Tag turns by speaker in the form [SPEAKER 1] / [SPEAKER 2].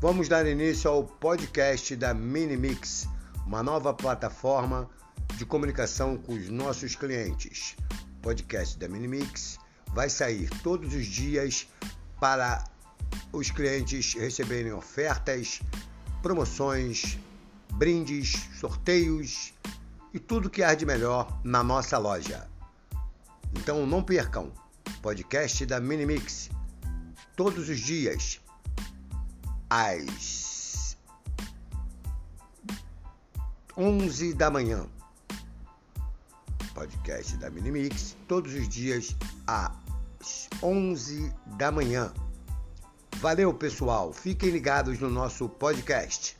[SPEAKER 1] Vamos dar início ao podcast da Minimix, uma nova plataforma de comunicação com os nossos clientes. O podcast da Minimix vai sair todos os dias para os clientes receberem ofertas, promoções, brindes, sorteios e tudo que há de melhor na nossa loja. Então não percam, podcast da Minimix, todos os dias às 11 da manhã. Podcast da Minimix, todos os dias às 11 da manhã. Valeu, pessoal. Fiquem ligados no nosso podcast.